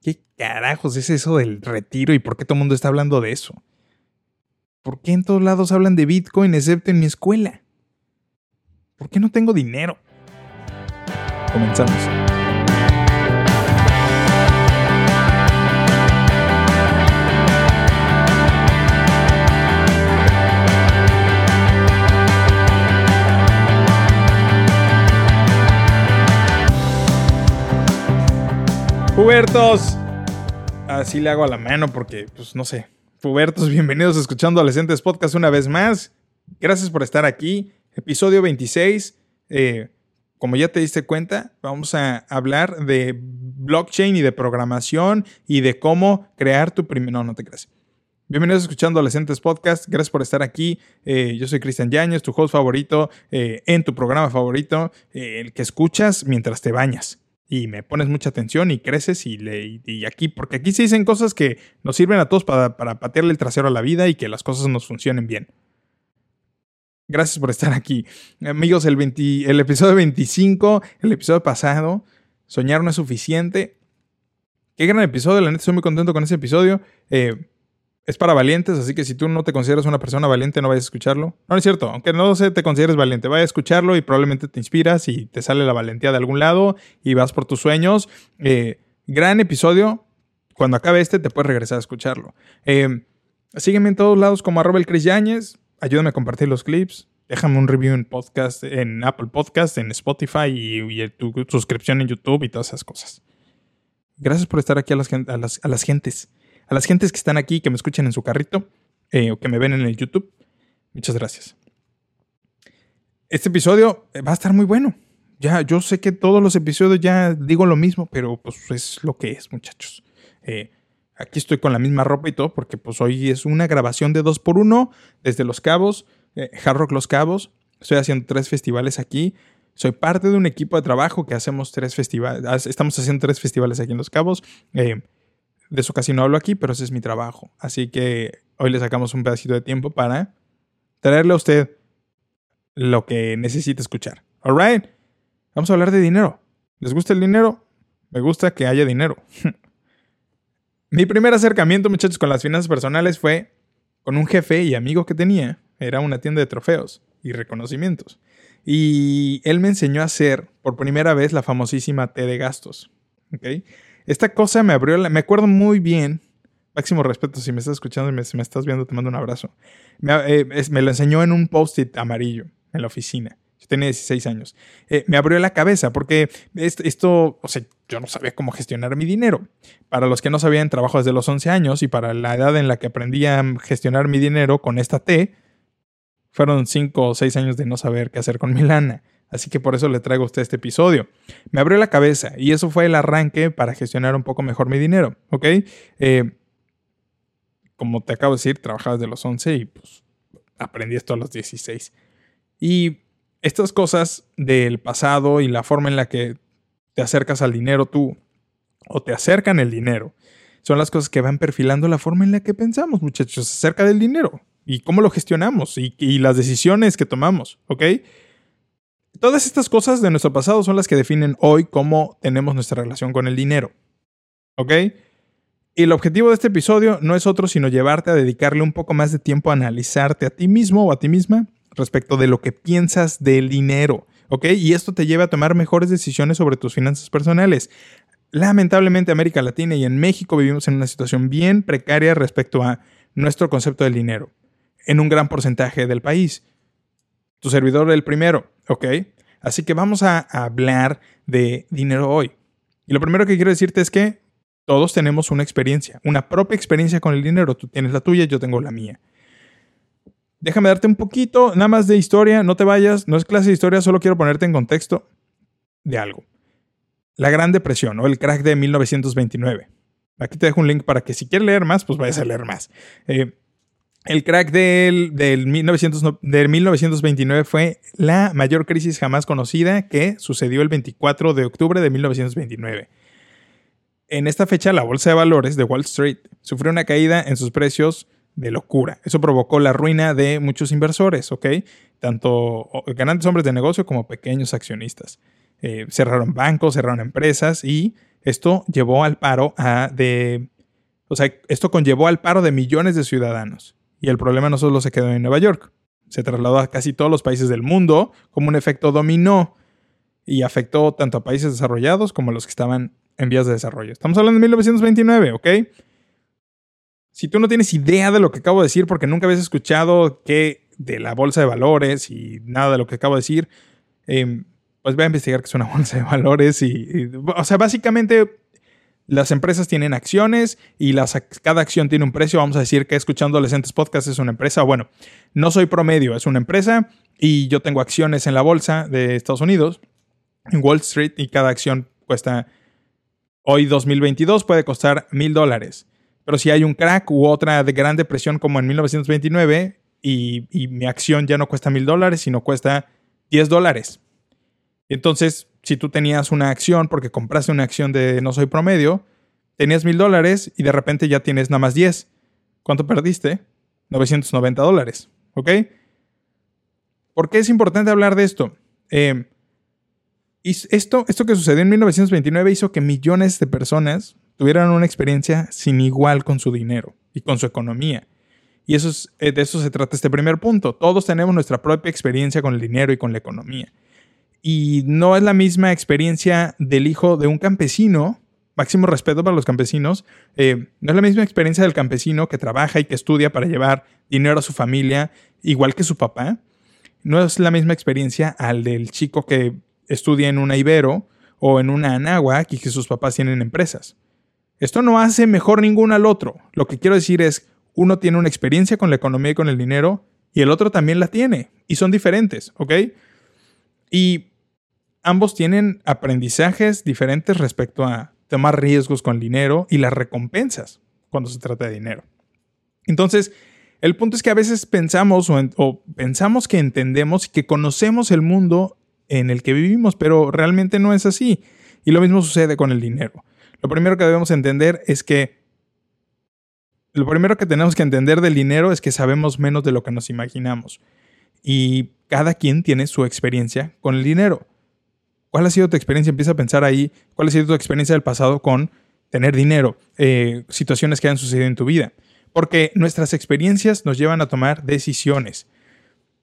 ¿Qué carajos es eso del retiro y por qué todo el mundo está hablando de eso? ¿Por qué en todos lados hablan de Bitcoin excepto en mi escuela? ¿Por qué no tengo dinero? Comenzamos. Pubertos. Así le hago a la mano porque, pues no sé. Pubertos, bienvenidos a Escuchando Adolescentes Podcast una vez más. Gracias por estar aquí. Episodio 26. Eh, como ya te diste cuenta, vamos a hablar de blockchain y de programación y de cómo crear tu primer... No, no te creas. Bienvenidos a Escuchando Adolescentes Podcast. Gracias por estar aquí. Eh, yo soy Cristian Yañez, tu host favorito eh, en tu programa favorito, el que escuchas mientras te bañas y me pones mucha atención y creces y, le, y aquí, porque aquí se dicen cosas que nos sirven a todos para, para patearle el trasero a la vida y que las cosas nos funcionen bien. Gracias por estar aquí. Amigos, el, el episodio 25, el episodio pasado, Soñar no es suficiente. Qué gran episodio, la neta estoy muy contento con ese episodio. Eh, es para valientes, así que si tú no te consideras una persona valiente, no vayas a escucharlo. No, es cierto, aunque no se te consideres valiente, vaya a escucharlo y probablemente te inspiras y te sale la valentía de algún lado y vas por tus sueños. Eh, gran episodio. Cuando acabe este, te puedes regresar a escucharlo. Eh, sígueme en todos lados como arroba Chris Yáñez. Ayúdame a compartir los clips. Déjame un review en podcast, en Apple Podcast, en Spotify y, tu suscripción en YouTube y todas esas cosas. Gracias por estar aquí a las, a las, a las gentes a las gentes que están aquí, que me escuchan en su carrito eh, o que me ven en el YouTube, muchas gracias. Este episodio eh, va a estar muy bueno. Ya, yo sé que todos los episodios ya digo lo mismo, pero pues es lo que es, muchachos. Eh, aquí estoy con la misma ropa y todo, porque pues hoy es una grabación de dos por uno desde Los Cabos, Hard Rock Los Cabos. Estoy haciendo tres festivales aquí. Soy parte de un equipo de trabajo que hacemos tres festivales. Estamos haciendo tres festivales aquí en Los Cabos. De eso casi no hablo aquí, pero ese es mi trabajo. Así que hoy le sacamos un pedacito de tiempo para traerle a usted lo que necesita escuchar. Alright, vamos a hablar de dinero. ¿Les gusta el dinero? Me gusta que haya dinero. mi primer acercamiento, muchachos, con las finanzas personales fue con un jefe y amigo que tenía. Era una tienda de trofeos y reconocimientos. Y él me enseñó a hacer por primera vez la famosísima T de gastos. ¿okay? Esta cosa me abrió, la, me acuerdo muy bien, máximo respeto, si me estás escuchando y me, si me estás viendo, te mando un abrazo. Me, eh, lo enseñó en un post-it amarillo en la oficina. Yo tenía 16 años. Eh, me abrió la cabeza porque esto, esto, o sea, yo no sabía cómo gestionar mi dinero. Para los que no sabían, trabajo desde los 11 años y para la edad en la que aprendí a gestionar mi dinero con esta T, fueron 5 o 6 años de no saber qué hacer con mi lana. Así que por eso le traigo a usted este episodio. Me abrió la cabeza y eso fue el arranque para gestionar un poco mejor mi dinero, ¿ok? Eh, como te acabo de decir, trabajaba desde los 11 y pues aprendí esto a los 16. Y estas cosas del pasado y la forma en la que te acercas al dinero tú o te acercan el dinero son las cosas que van perfilando la forma en la que pensamos, muchachos, acerca del dinero y cómo lo gestionamos y, y las decisiones que tomamos, ¿ok? Todas estas cosas de nuestro pasado son las que definen hoy cómo tenemos nuestra relación con el dinero. ¿Ok? Y el objetivo de este episodio no es otro sino llevarte a dedicarle un poco más de tiempo a analizarte a ti mismo o a ti misma respecto de lo que piensas del dinero. ¿Ok? Y esto te lleva a tomar mejores decisiones sobre tus finanzas personales. Lamentablemente América Latina y en México vivimos en una situación bien precaria respecto a nuestro concepto del dinero, en un gran porcentaje del país. Tu servidor el primero. ¿Ok? Así que vamos a hablar de dinero hoy. Y lo primero que quiero decirte es que todos tenemos una experiencia, una propia experiencia con el dinero. Tú tienes la tuya, yo tengo la mía. Déjame darte un poquito, nada más de historia, no te vayas, no es clase de historia, solo quiero ponerte en contexto de algo. La Gran Depresión o el crack de 1929. Aquí te dejo un link para que si quieres leer más, pues vayas a leer más. Eh, el crack del, del, 1929 fue la mayor crisis jamás conocida que sucedió el 24 de octubre de 1929. En esta fecha, la bolsa de valores de Wall Street sufrió una caída en sus precios de locura. Eso provocó la ruina de muchos inversores, ¿ok? Tanto grandes hombres de negocio como pequeños accionistas. Eh, cerraron bancos, cerraron empresas y esto llevó al paro a de... O sea, esto conllevó al paro de millones de ciudadanos. Y el problema no solo se quedó en Nueva York, se trasladó a casi todos los países del mundo como un efecto dominó y afectó tanto a países desarrollados como a los que estaban en vías de desarrollo. Estamos hablando de 1929, ¿ok? Si tú no tienes idea de lo que acabo de decir porque nunca habías escuchado que de la bolsa de valores y nada de lo que acabo de decir, em, pues voy a investigar qué es una bolsa de valores y, o sea, básicamente las empresas tienen acciones y cada acción tiene un precio. Vamos a decir que escuchando Adolescentes Podcast es una empresa. Bueno, no soy promedio, es una empresa y yo tengo acciones en la bolsa de Estados Unidos, en Wall Street, y cada acción cuesta, hoy 2022 puede costar mil dólares. Pero si hay un crack u otra de gran depresión como en 1929 y, y mi acción ya no cuesta mil dólares, sino cuesta 10 dólares. Entonces, si tú tenías una acción, porque compraste una acción de no soy promedio, tenías mil dólares y de repente ya tienes nada más 10. ¿Cuánto perdiste? 990 dólares. ¿Ok? ¿Por qué es importante hablar de esto? Eh, esto, esto que sucedió en 1929 hizo que millones de personas tuvieran una experiencia sin igual con su dinero y con su economía. Y eso es, eh, de eso se trata este primer punto. Todos tenemos nuestra propia experiencia con el dinero y con la economía. Y no es la misma experiencia del hijo de un campesino, máximo respeto para los campesinos, eh, no es la misma experiencia del campesino que trabaja y que estudia para llevar dinero a su familia, igual que su papá. No es la misma experiencia al del chico que estudia en una Ibero o en una Anáhuac y que sus papás tienen empresas. Esto no hace mejor ninguno al otro. Lo que quiero decir es, uno tiene una experiencia con la economía y con el dinero y el otro también la tiene. Y son diferentes, ¿ok? Y ambos tienen aprendizajes diferentes respecto a tomar riesgos con dinero y las recompensas cuando se trata de dinero. Entonces, el punto es que a veces pensamos o, pensamos que entendemos y que conocemos el mundo en el que vivimos, pero realmente no es así. Y lo mismo sucede con el dinero. Lo primero que debemos entender es que lo primero que tenemos que entender del dinero es que sabemos menos de lo que nos imaginamos. Y cada quien tiene su experiencia con el dinero. ¿Cuál ha sido tu experiencia? Empieza a pensar ahí. ¿Cuál ha sido tu experiencia del pasado con tener dinero? Eh, situaciones que han sucedido en tu vida. Porque nuestras experiencias nos llevan a tomar decisiones.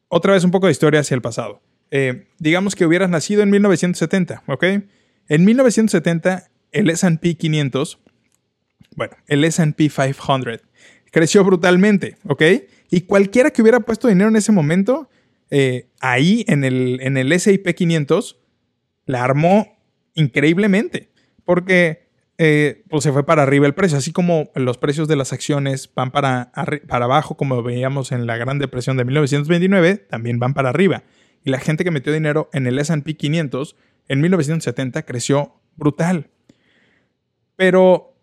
Otra vez un poco de historia hacia el pasado. Eh, digamos que hubieras nacido en 1970, ¿ok? En 1970 el SP 500, bueno, el SP 500 creció brutalmente, ¿ok? Y cualquiera que hubiera puesto dinero en ese momento, eh, ahí en el, en el SIP 500, la armó increíblemente, porque eh, pues se fue para arriba el precio, así como los precios de las acciones van para, para abajo, como veíamos en la Gran Depresión de 1929, también van para arriba. Y la gente que metió dinero en el SP 500 en 1970 creció brutal. Pero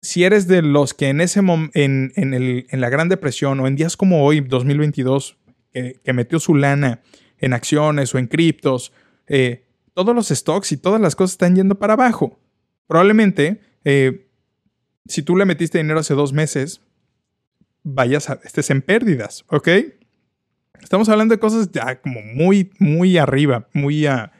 si eres de los que en ese en, en, la Gran Depresión o en días como hoy, 2022, que, metió su lana en acciones o en criptos, eh, todos los stocks y todas las cosas están yendo para abajo. Probablemente, eh, si tú le metiste dinero hace dos meses, vayas a, estés en pérdidas, ¿ok? Estamos hablando de cosas ya como muy, muy arriba, muy a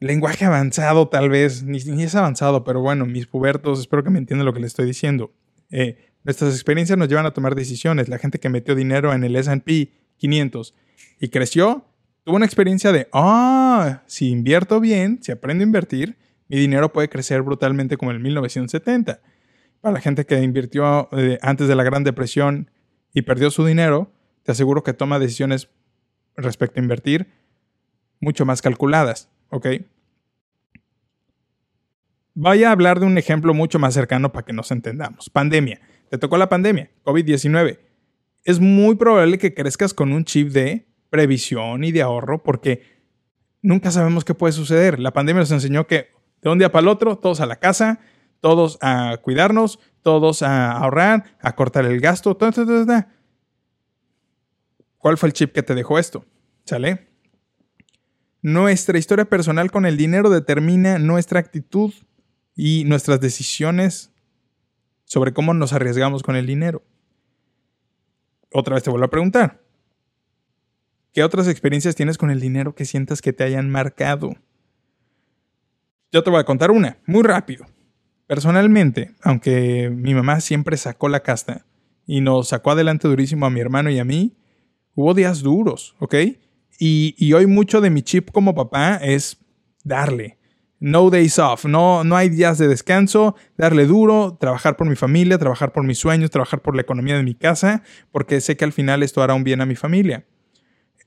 lenguaje avanzado tal vez, ni, es avanzado, pero bueno, mis pubertos, espero que me entiendan lo que les estoy diciendo. Eh, nuestras experiencias nos llevan a tomar decisiones. La gente que metió dinero en el SP 500 y creció, tuvo una experiencia de, ah, si invierto bien, si aprendo a invertir, mi dinero puede crecer brutalmente como en 1970. Para la gente que invirtió eh, antes de la Gran Depresión y perdió su dinero, te aseguro que toma decisiones respecto a invertir mucho más calculadas, ¿ok? Voy a hablar de un ejemplo mucho más cercano para que nos entendamos. Pandemia. Te tocó la pandemia, COVID-19. Es muy probable que crezcas con un chip de previsión y de ahorro porque nunca sabemos qué puede suceder. La pandemia nos enseñó que de un día para el otro, todos a la casa, todos a cuidarnos, todos a ahorrar, a cortar el gasto. ¿Cuál fue el chip que te dejó esto? ¿Sale? Nuestra historia personal con el dinero determina nuestra actitud y nuestras decisiones sobre cómo nos arriesgamos con el dinero. Otra vez te vuelvo a preguntar. ¿Qué otras experiencias tienes con el dinero que sientas que te hayan marcado? Yo te voy a contar una, muy rápido. Personalmente, aunque mi mamá siempre sacó la casta y nos sacó adelante durísimo a mi hermano y a mí, hubo días duros, ¿ok? Y, y hoy mucho de mi chip como papá es darle. No days off, no, no hay días de descanso, darle duro, trabajar por mi familia, trabajar por mis sueños, trabajar por la economía de mi casa, porque sé que al final esto hará un bien a mi familia.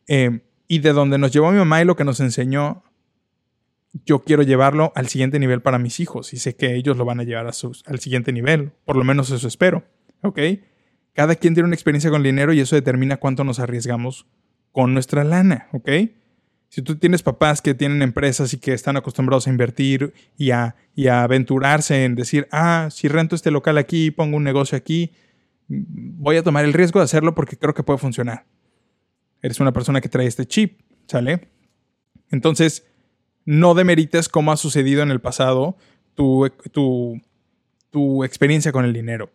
Eh, y de donde nos llevó mi mamá y lo que nos enseñó, yo quiero llevarlo al siguiente nivel para mis hijos y sé que ellos lo van a llevar al siguiente nivel, por lo menos eso espero, ¿ok? Cada quien tiene una experiencia con el dinero y eso determina cuánto nos arriesgamos con nuestra lana, ¿ok? Si tú tienes papás que tienen empresas y que están acostumbrados a invertir y a, y a aventurarse en decir, ah, si rento este local aquí, pongo un negocio aquí, voy a tomar el riesgo de hacerlo porque creo que puede funcionar. Eres una persona que trae este chip, ¿sale? Entonces, no demerites cómo ha sucedido en el pasado tu, tu, tu experiencia con el dinero.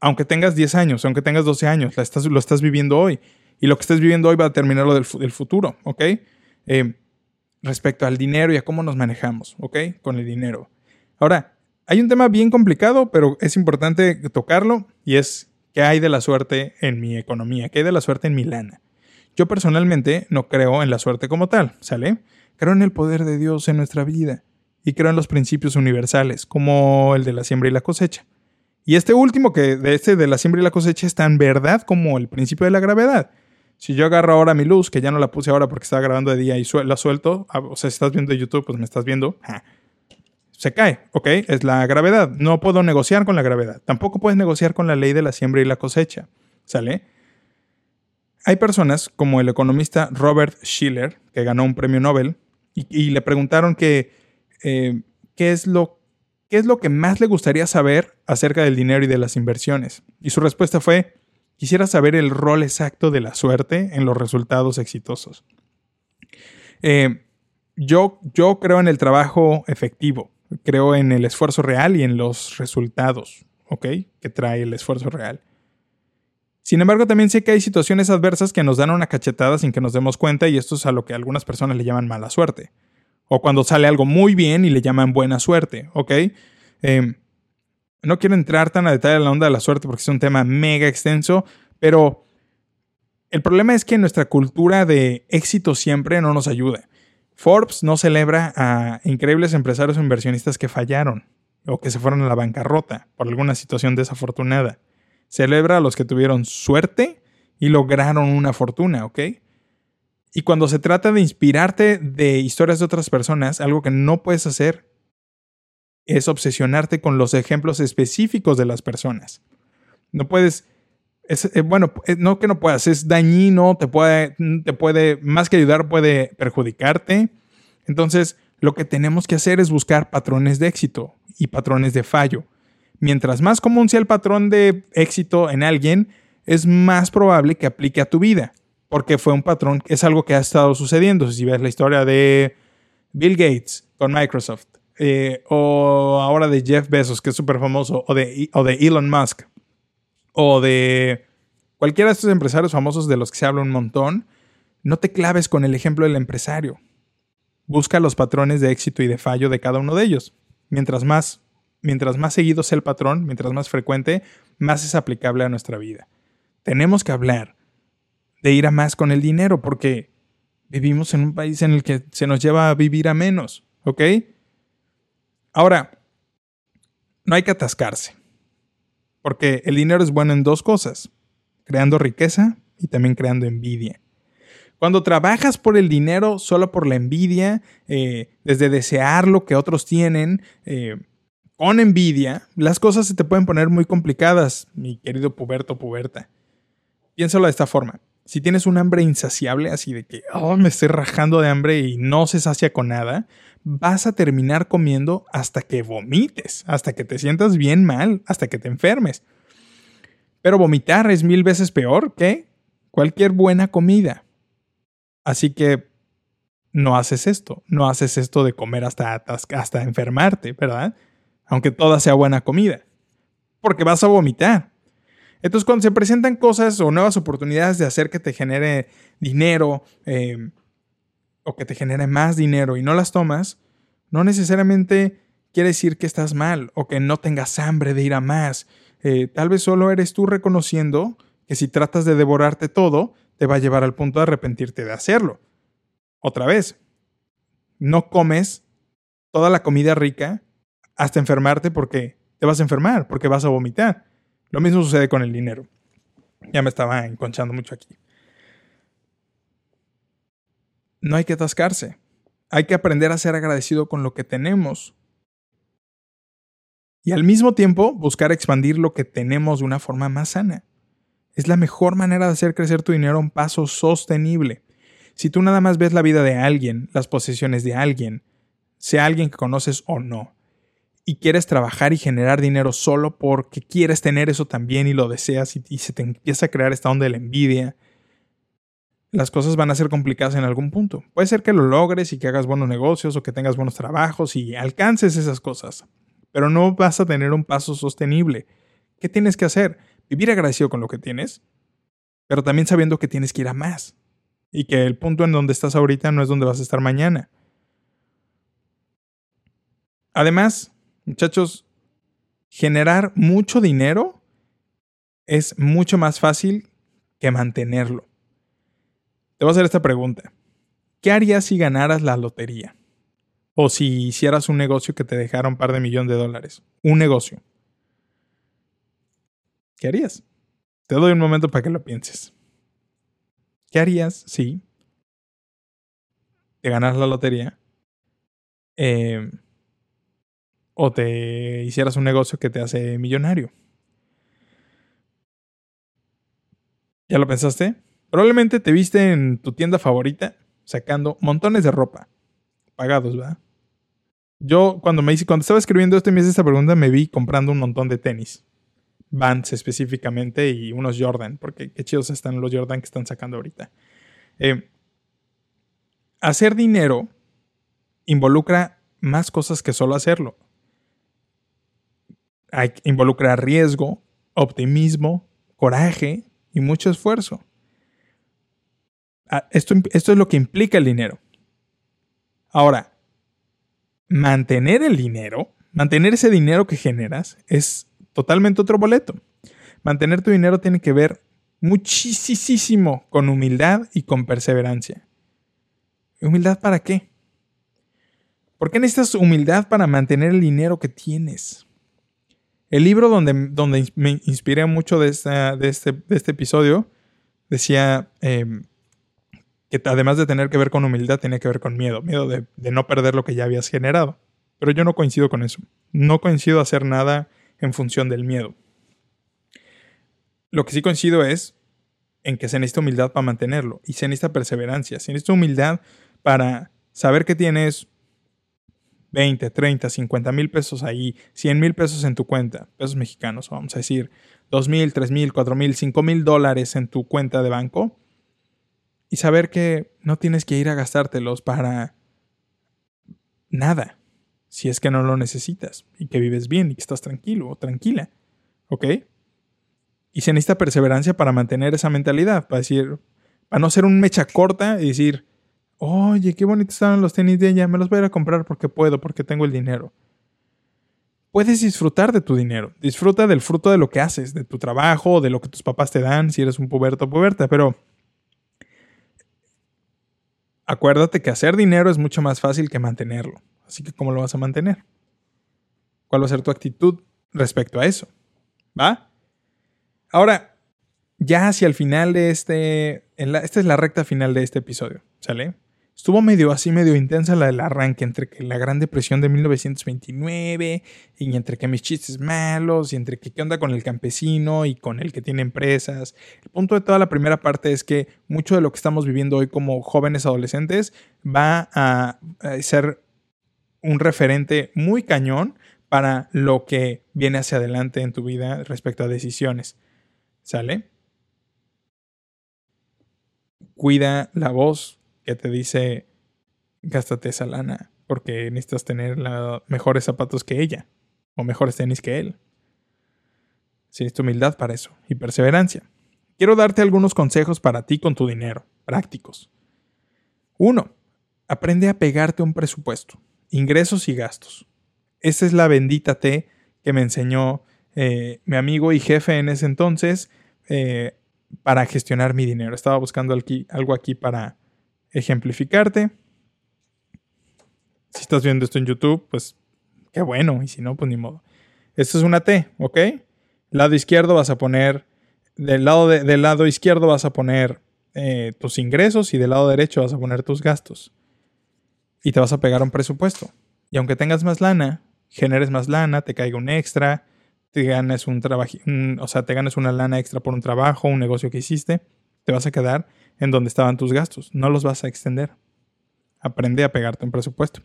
Aunque tengas 10 años, aunque tengas 12 años, estás, lo estás viviendo hoy. Y lo que estés viviendo hoy va a determinar lo del, del futuro, ¿ok? Eh, respecto al dinero y a cómo nos manejamos, ¿ok? Con el dinero. Ahora, hay un tema bien complicado, pero es importante tocarlo y es qué hay de la suerte en mi economía, qué hay de la suerte en mi lana. Yo personalmente no creo en la suerte como tal, ¿sale? Creo en el poder de Dios en nuestra vida y creo en los principios universales, como el de la siembra y la cosecha. Y este último, que de este de la siembra y la cosecha, es tan verdad como el principio de la gravedad. Si yo agarro ahora mi luz, que ya no la puse ahora porque estaba grabando de día y la suelto, ah, o sea, si estás viendo YouTube, pues me estás viendo, se cae, ¿ok? Es la gravedad. No puedo negociar con la gravedad. Tampoco puedes negociar con la ley de la siembra y la cosecha, ¿sale? Hay personas como el economista Robert Schiller, que ganó un premio Nobel, y, le preguntaron eh, qué, es lo, qué es lo que más le gustaría saber acerca del dinero y de las inversiones. Y su respuesta fue, Quisiera saber el rol exacto de la suerte en los resultados exitosos. Eh, yo, yo creo en el trabajo efectivo, creo en el esfuerzo real y en los resultados. Que trae el esfuerzo real. Sin embargo, también sé que hay situaciones adversas que nos dan una cachetada sin que nos demos cuenta y esto es a lo que algunas personas le llaman mala suerte. O cuando sale algo muy bien y le llaman buena suerte, ¿ok? Eh, no quiero entrar tan a detalle en la onda de la suerte porque es un tema mega extenso, pero el problema es que nuestra cultura de éxito siempre no nos ayuda. Forbes no celebra a increíbles empresarios o inversionistas que fallaron o que se fueron a la bancarrota por alguna situación desafortunada. Celebra a los que tuvieron suerte y lograron una fortuna, ¿ok? Y cuando se trata de inspirarte de historias de otras personas, algo que no puedes hacer es obsesionarte con los ejemplos específicos de las personas. No puedes, eh, bueno, eh, no que no puedas, es dañino, te puede, te puede, más que ayudar, puede perjudicarte. Entonces, lo que tenemos que hacer es buscar patrones de éxito y patrones de fallo. Mientras más común sea el patrón de éxito en alguien, es más probable que aplique a tu vida, porque fue un patrón, es algo que ha estado sucediendo. Si ves la historia de Bill Gates con Microsoft, eh, o ahora de Jeff Bezos, que es súper famoso, o de, o de Elon Musk, o de cualquiera de estos empresarios famosos de los que se habla un montón, no te claves con el ejemplo del empresario. Busca los patrones de éxito y de fallo de cada uno de ellos. Mientras más, mientras más seguido sea el patrón, mientras más frecuente, más es aplicable a nuestra vida. Tenemos que hablar de ir a más con el dinero porque vivimos en un país en el que se nos lleva a vivir a menos, ¿ok? Ahora, no hay que atascarse, porque el dinero es bueno en dos cosas, creando riqueza y también creando envidia. Cuando trabajas por el dinero solo por la envidia, eh, desde desear lo que otros tienen, eh, con envidia, las cosas se te pueden poner muy complicadas, mi querido puberto puberta. Piénsalo de esta forma. Si tienes un hambre insaciable, así de que oh, me estoy rajando de hambre y no se sacia con nada, vas a terminar comiendo hasta que vomites, hasta que te sientas bien mal, hasta que te enfermes. Pero vomitar es mil veces peor que cualquier buena comida. Así que no haces esto, no haces esto de comer hasta, hasta enfermarte, ¿verdad? Aunque toda sea buena comida. Porque vas a vomitar. Entonces, cuando se presentan cosas o nuevas oportunidades de hacer que te genere dinero, eh, o que te genere más dinero y no las tomas, no necesariamente quiere decir que estás mal o que no tengas hambre de ir a más. Eh, tal vez solo eres tú reconociendo que si tratas de devorarte todo, te va a llevar al punto de arrepentirte de hacerlo. Otra vez, no comes toda la comida rica hasta enfermarte porque te vas a enfermar, porque vas a vomitar. Lo mismo sucede con el dinero. Ya me estaba enconchando mucho aquí. No hay que atascarse. Hay que aprender a ser agradecido con lo que tenemos. Y al mismo tiempo buscar expandir lo que tenemos de una forma más sana. Es la mejor manera de hacer crecer tu dinero a un paso sostenible. Si tú nada más ves la vida de alguien, las posesiones de alguien, sea alguien que conoces o no, y quieres trabajar y generar dinero solo porque quieres tener eso también y lo deseas y, se te empieza a crear esta onda de la envidia, las cosas van a ser complicadas en algún punto. Puede ser que lo logres y que hagas buenos negocios o que tengas buenos trabajos y alcances esas cosas, pero no vas a tener un paso sostenible. ¿Qué tienes que hacer? Vivir agradecido con lo que tienes, pero también sabiendo que tienes que ir a más y que el punto en donde estás ahorita no es donde vas a estar mañana. Además, muchachos, generar mucho dinero es mucho más fácil que mantenerlo. Te voy a hacer esta pregunta. ¿Qué harías si ganaras la lotería? O si hicieras un negocio que te dejara un par de millones de dólares. Un negocio. ¿Qué harías? Te doy un momento para que lo pienses. ¿Qué harías si te ganas la lotería eh, o te hicieras un negocio que te hace millonario? ¿Ya lo pensaste? Probablemente te viste en tu tienda favorita sacando montones de ropa. Pagados, ¿verdad? Yo cuando me hice, cuando estaba escribiendo este mes esta pregunta, me vi comprando un montón de tenis. Vans específicamente y unos Jordan, porque qué chidos están los Jordan que están sacando ahorita. Eh, hacer dinero involucra más cosas que solo hacerlo. Hay, involucra riesgo, optimismo, coraje y mucho esfuerzo. Ah, esto, esto es lo que implica el dinero. Ahora, mantener el dinero, mantener ese dinero que generas, es totalmente otro boleto. Mantener tu dinero tiene que ver muchísimo con humildad y con perseverancia. ¿Humildad para qué? ¿Por qué necesitas humildad para mantener el dinero que tienes? El libro donde, donde me inspiré mucho de, de, este, de este, episodio decía em, que además de tener que ver con humildad, tenía que ver con miedo, miedo de, de no perder lo que ya habías generado. Pero yo no coincido con eso. No coincido hacer nada en función del miedo. Lo que sí coincido es en que se necesita humildad para mantenerlo y se necesita perseverancia, se necesita humildad para saber que tienes 20, 30, 50 mil pesos ahí, 100 mil pesos en tu cuenta, pesos mexicanos, vamos a decir, 2 mil, 3 mil, 4 mil, 5 mil dólares en tu cuenta de banco y saber que no tienes que ir a gastártelos para nada si es que no lo necesitas y que vives bien y que estás tranquilo o tranquila. ¿Ok? Y se necesita perseverancia para mantener esa mentalidad, para decir, para no ser un mecha corta y decir, oye, qué bonitos estaban los tenis de ella, me los voy a ir a comprar porque puedo, porque tengo el dinero. Puedes disfrutar de tu dinero, disfruta del fruto de lo que haces, de tu trabajo, de lo que tus papás te dan, si eres un puberto o puberta, pero acuérdate que hacer dinero es mucho más fácil que mantenerlo. Así que, ¿cómo lo vas a mantener? ¿Cuál va a ser tu actitud respecto a eso? ¿Va? Ahora, ya hacia el final de este. esta es la recta final de este episodio, ¿sale? Estuvo medio así, medio intensa la del arranque entre que la Gran Depresión de 1929 y entre que mis chistes malos y entre que qué onda con el campesino y con el que tiene empresas. El punto de toda la primera parte es que mucho de lo que estamos viviendo hoy como jóvenes adolescentes va a ser un referente muy cañón para lo que viene hacia adelante en tu vida respecto a decisiones. ¿Sale? Cuida la voz que te dice, gástate esa lana, porque necesitas tener mejores zapatos que ella, o mejores tenis que él. Si tu humildad para eso, y perseverancia. Quiero darte algunos consejos para ti con tu dinero, prácticos. Uno, aprende a pegarte un presupuesto ingresos y gastos. Esa es la bendita T que me enseñó eh, mi amigo y jefe en ese entonces eh, para gestionar mi dinero. Estaba buscando algo aquí para ejemplificarte. Si estás viendo esto en YouTube, pues qué bueno, y si no, pues ni modo. Esta es una T, ¿ok? Lado izquierdo vas a poner, del lado, del lado izquierdo vas a poner eh, tus ingresos y del lado derecho vas a poner tus gastos. Y te vas a pegar un presupuesto. Y aunque tengas más lana, generes más lana, te caiga un extra, te ganes un trabajo, o sea, te ganes una lana extra por un trabajo, un negocio que hiciste, te vas a quedar en donde estaban tus gastos, no los vas a extender. Aprende a pegarte un presupuesto.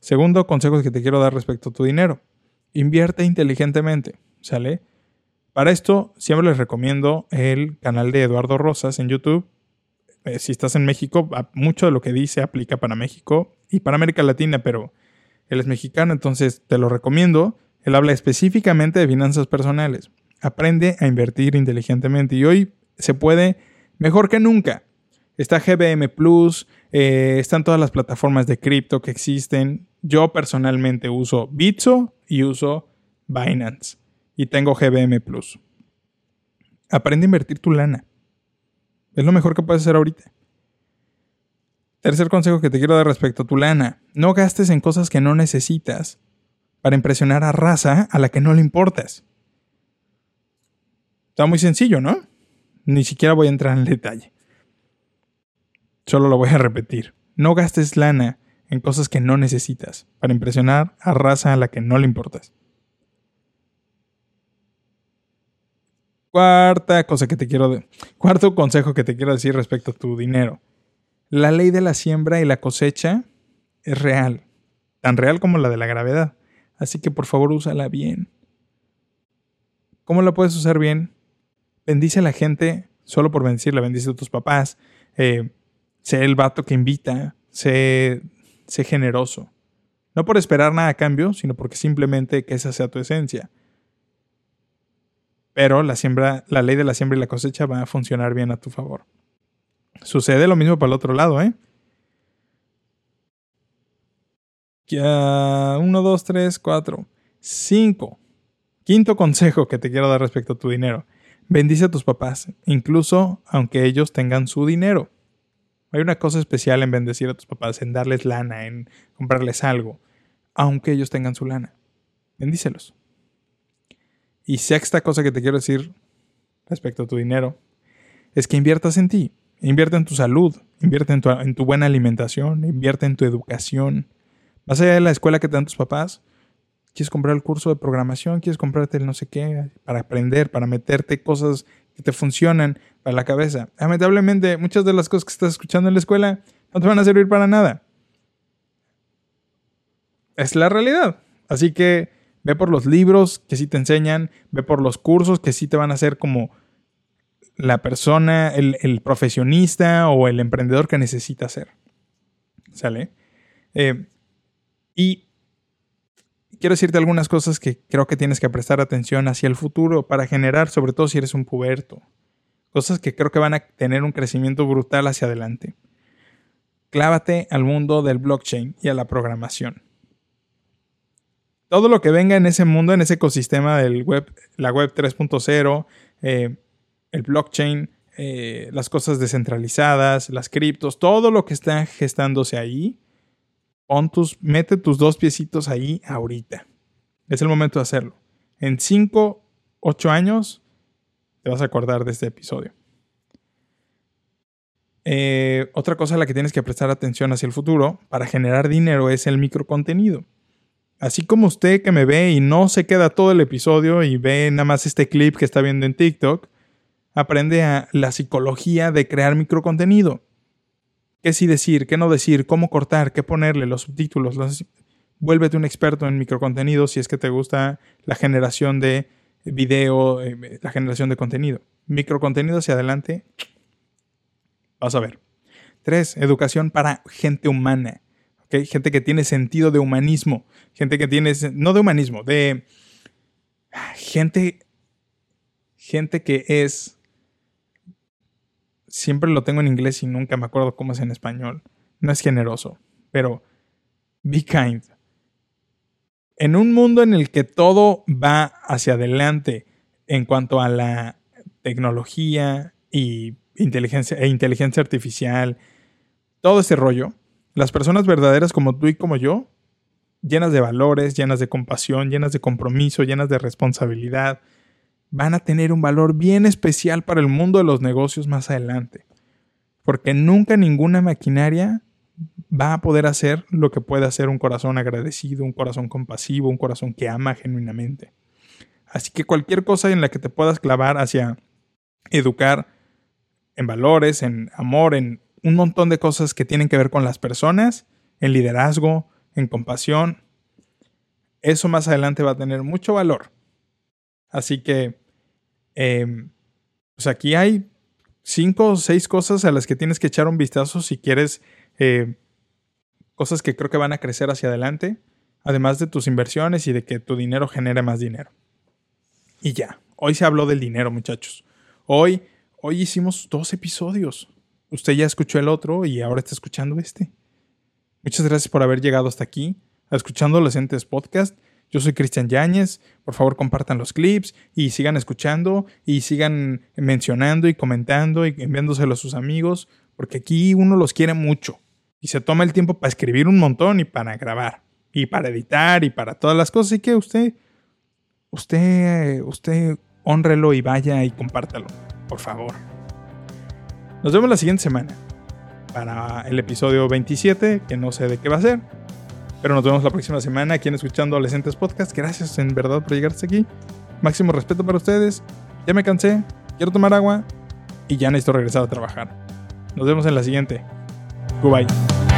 Segundo consejo que te quiero dar respecto a tu dinero. Invierte inteligentemente, ¿sale? Para esto siempre les recomiendo el canal de Eduardo Rosas en YouTube. Eh, si estás en México, mucho de lo que dice aplica para México y para América Latina, pero él es mexicano, entonces te lo recomiendo. Él habla específicamente de finanzas personales. Aprende a invertir inteligentemente y hoy se puede mejor que nunca. Está GBM Plus, eh, están todas las plataformas de cripto que existen. Yo personalmente uso Bitso y uso Binance y tengo GBM Plus. Aprende a invertir tu lana. Es lo mejor que puedes hacer ahorita. Tercer consejo que te quiero dar respecto a tu lana. No gastes en cosas que no necesitas para impresionar a raza a la que no le importas. Está muy sencillo, ¿no? Ni siquiera voy a entrar en detalle. Solo lo voy a repetir. No gastes lana en cosas que no necesitas para impresionar a raza a la que no le importas. Cuarta cosa que te quiero cuarto consejo que te quiero decir respecto a tu dinero. La ley de la siembra y la cosecha es real, tan real como la de la gravedad. Así que por favor úsala bien. ¿Cómo la puedes usar bien? Bendice a la gente solo por bendecirla. Bendice a tus papás. Eh, sé el vato que invita. Sé, sé generoso. No por esperar nada a cambio, sino porque simplemente que esa sea tu esencia. Pero la, siembra, la ley de la siembra y la cosecha va a funcionar bien a tu favor. Sucede lo mismo para el otro lado, ¿eh? uno, dos, tres, cuatro, cinco. Quinto consejo que te quiero dar respecto a tu dinero. Bendice a tus papás, incluso aunque ellos tengan su dinero. Hay una cosa especial en bendecir a tus papás, en darles lana, en comprarles algo, aunque ellos tengan su lana. Bendícelos. Y sexta cosa que te quiero decir respecto a tu dinero es que inviertas en ti. Invierte en tu salud, invierte en tu, en tu buena alimentación, invierte en tu educación, más allá de la escuela que te dan tus papás, quieres comprar el curso de programación, quieres comprarte el no sé qué, para aprender, para meterte cosas que te funcionan para la cabeza. Lamentablemente, muchas de las cosas que estás escuchando en la escuela no te van a servir para nada. Es la realidad. Así que ve por los libros que sí te enseñan, ve por los cursos que sí te van a hacer como la persona, el, profesionista o el emprendedor que necesita ser. ¿Sale? Eh, y quiero decirte algunas cosas que creo que tienes que prestar atención hacia el futuro para generar, sobre todo si eres un puberto. Cosas que creo que van a tener un crecimiento brutal hacia adelante. Clávate al mundo del blockchain y a la programación. Todo lo que venga en ese mundo, en ese ecosistema del web, la web 3.0, eh, el blockchain, eh, las cosas descentralizadas, las criptos, todo lo que está gestándose ahí, tus, mete tus dos piecitos ahí ahorita. Es el momento de hacerlo. En 5, 8 años te vas a acordar de este episodio. Eh, otra cosa a la que tienes que prestar atención hacia el futuro para generar dinero es el microcontenido. Así como usted que me ve y no se queda todo el episodio y ve nada más este clip que está viendo en TikTok, aprende a la psicología de crear microcontenido qué sí decir, qué no decir, cómo cortar, qué ponerle, los subtítulos. Vuélvete un experto en microcontenido si es que te gusta la generación de video, eh, la generación de contenido. Microcontenido hacia adelante. Vas a ver. Tres, educación para gente humana. Gente que tiene sentido de humanismo. Gente que tiene, no de humanismo, de gente, gente que es siempre lo tengo en inglés y nunca me acuerdo cómo es en español. No es generoso, pero Be kind. En un mundo en el que todo va hacia adelante en cuanto a la tecnología y inteligencia, e inteligencia artificial, todo ese rollo, las personas verdaderas como tú y como yo, llenas de valores, llenas de compasión, llenas de compromiso, llenas de responsabilidad, van a tener un valor bien especial para el mundo de los negocios más adelante. Porque nunca ninguna maquinaria va a poder hacer lo que puede hacer un corazón agradecido, un corazón compasivo, un corazón que ama genuinamente. Así que cualquier cosa en la que te puedas clavar hacia educar en valores, en amor, en un montón de cosas que tienen que ver con las personas, en liderazgo, en compasión, eso más adelante va a tener mucho valor. Así que, pues aquí hay cinco o seis cosas a las que tienes que echar un vistazo si quieres eh, cosas que creo que van a crecer hacia adelante, además de tus inversiones y de que tu dinero genere más dinero. Y ya, hoy se habló del dinero, muchachos. Hoy, hoy hicimos dos episodios. Usted ya escuchó el otro y ahora está escuchando este. Muchas gracias por haber llegado hasta aquí, escuchando los entes podcast. Yo soy Cristian Yáñez. Por favor, compartan los clips y sigan escuchando y sigan mencionando y comentando y enviándoselo a sus amigos, porque aquí uno los quiere mucho y se toma el tiempo para escribir un montón y para grabar y para editar y para todas las cosas. Así que usted, usted, usted, honrelo y vaya y compártalo, por favor. Nos vemos la siguiente semana para el episodio 27, que no sé de qué va a ser. Pero nos vemos la próxima semana aquí en Escuchando Adolescentes Podcast. Gracias en verdad por llegar hasta aquí. Máximo respeto para ustedes. Ya me cansé, quiero tomar agua y ya necesito regresar a trabajar. Nos vemos en la siguiente. Goodbye.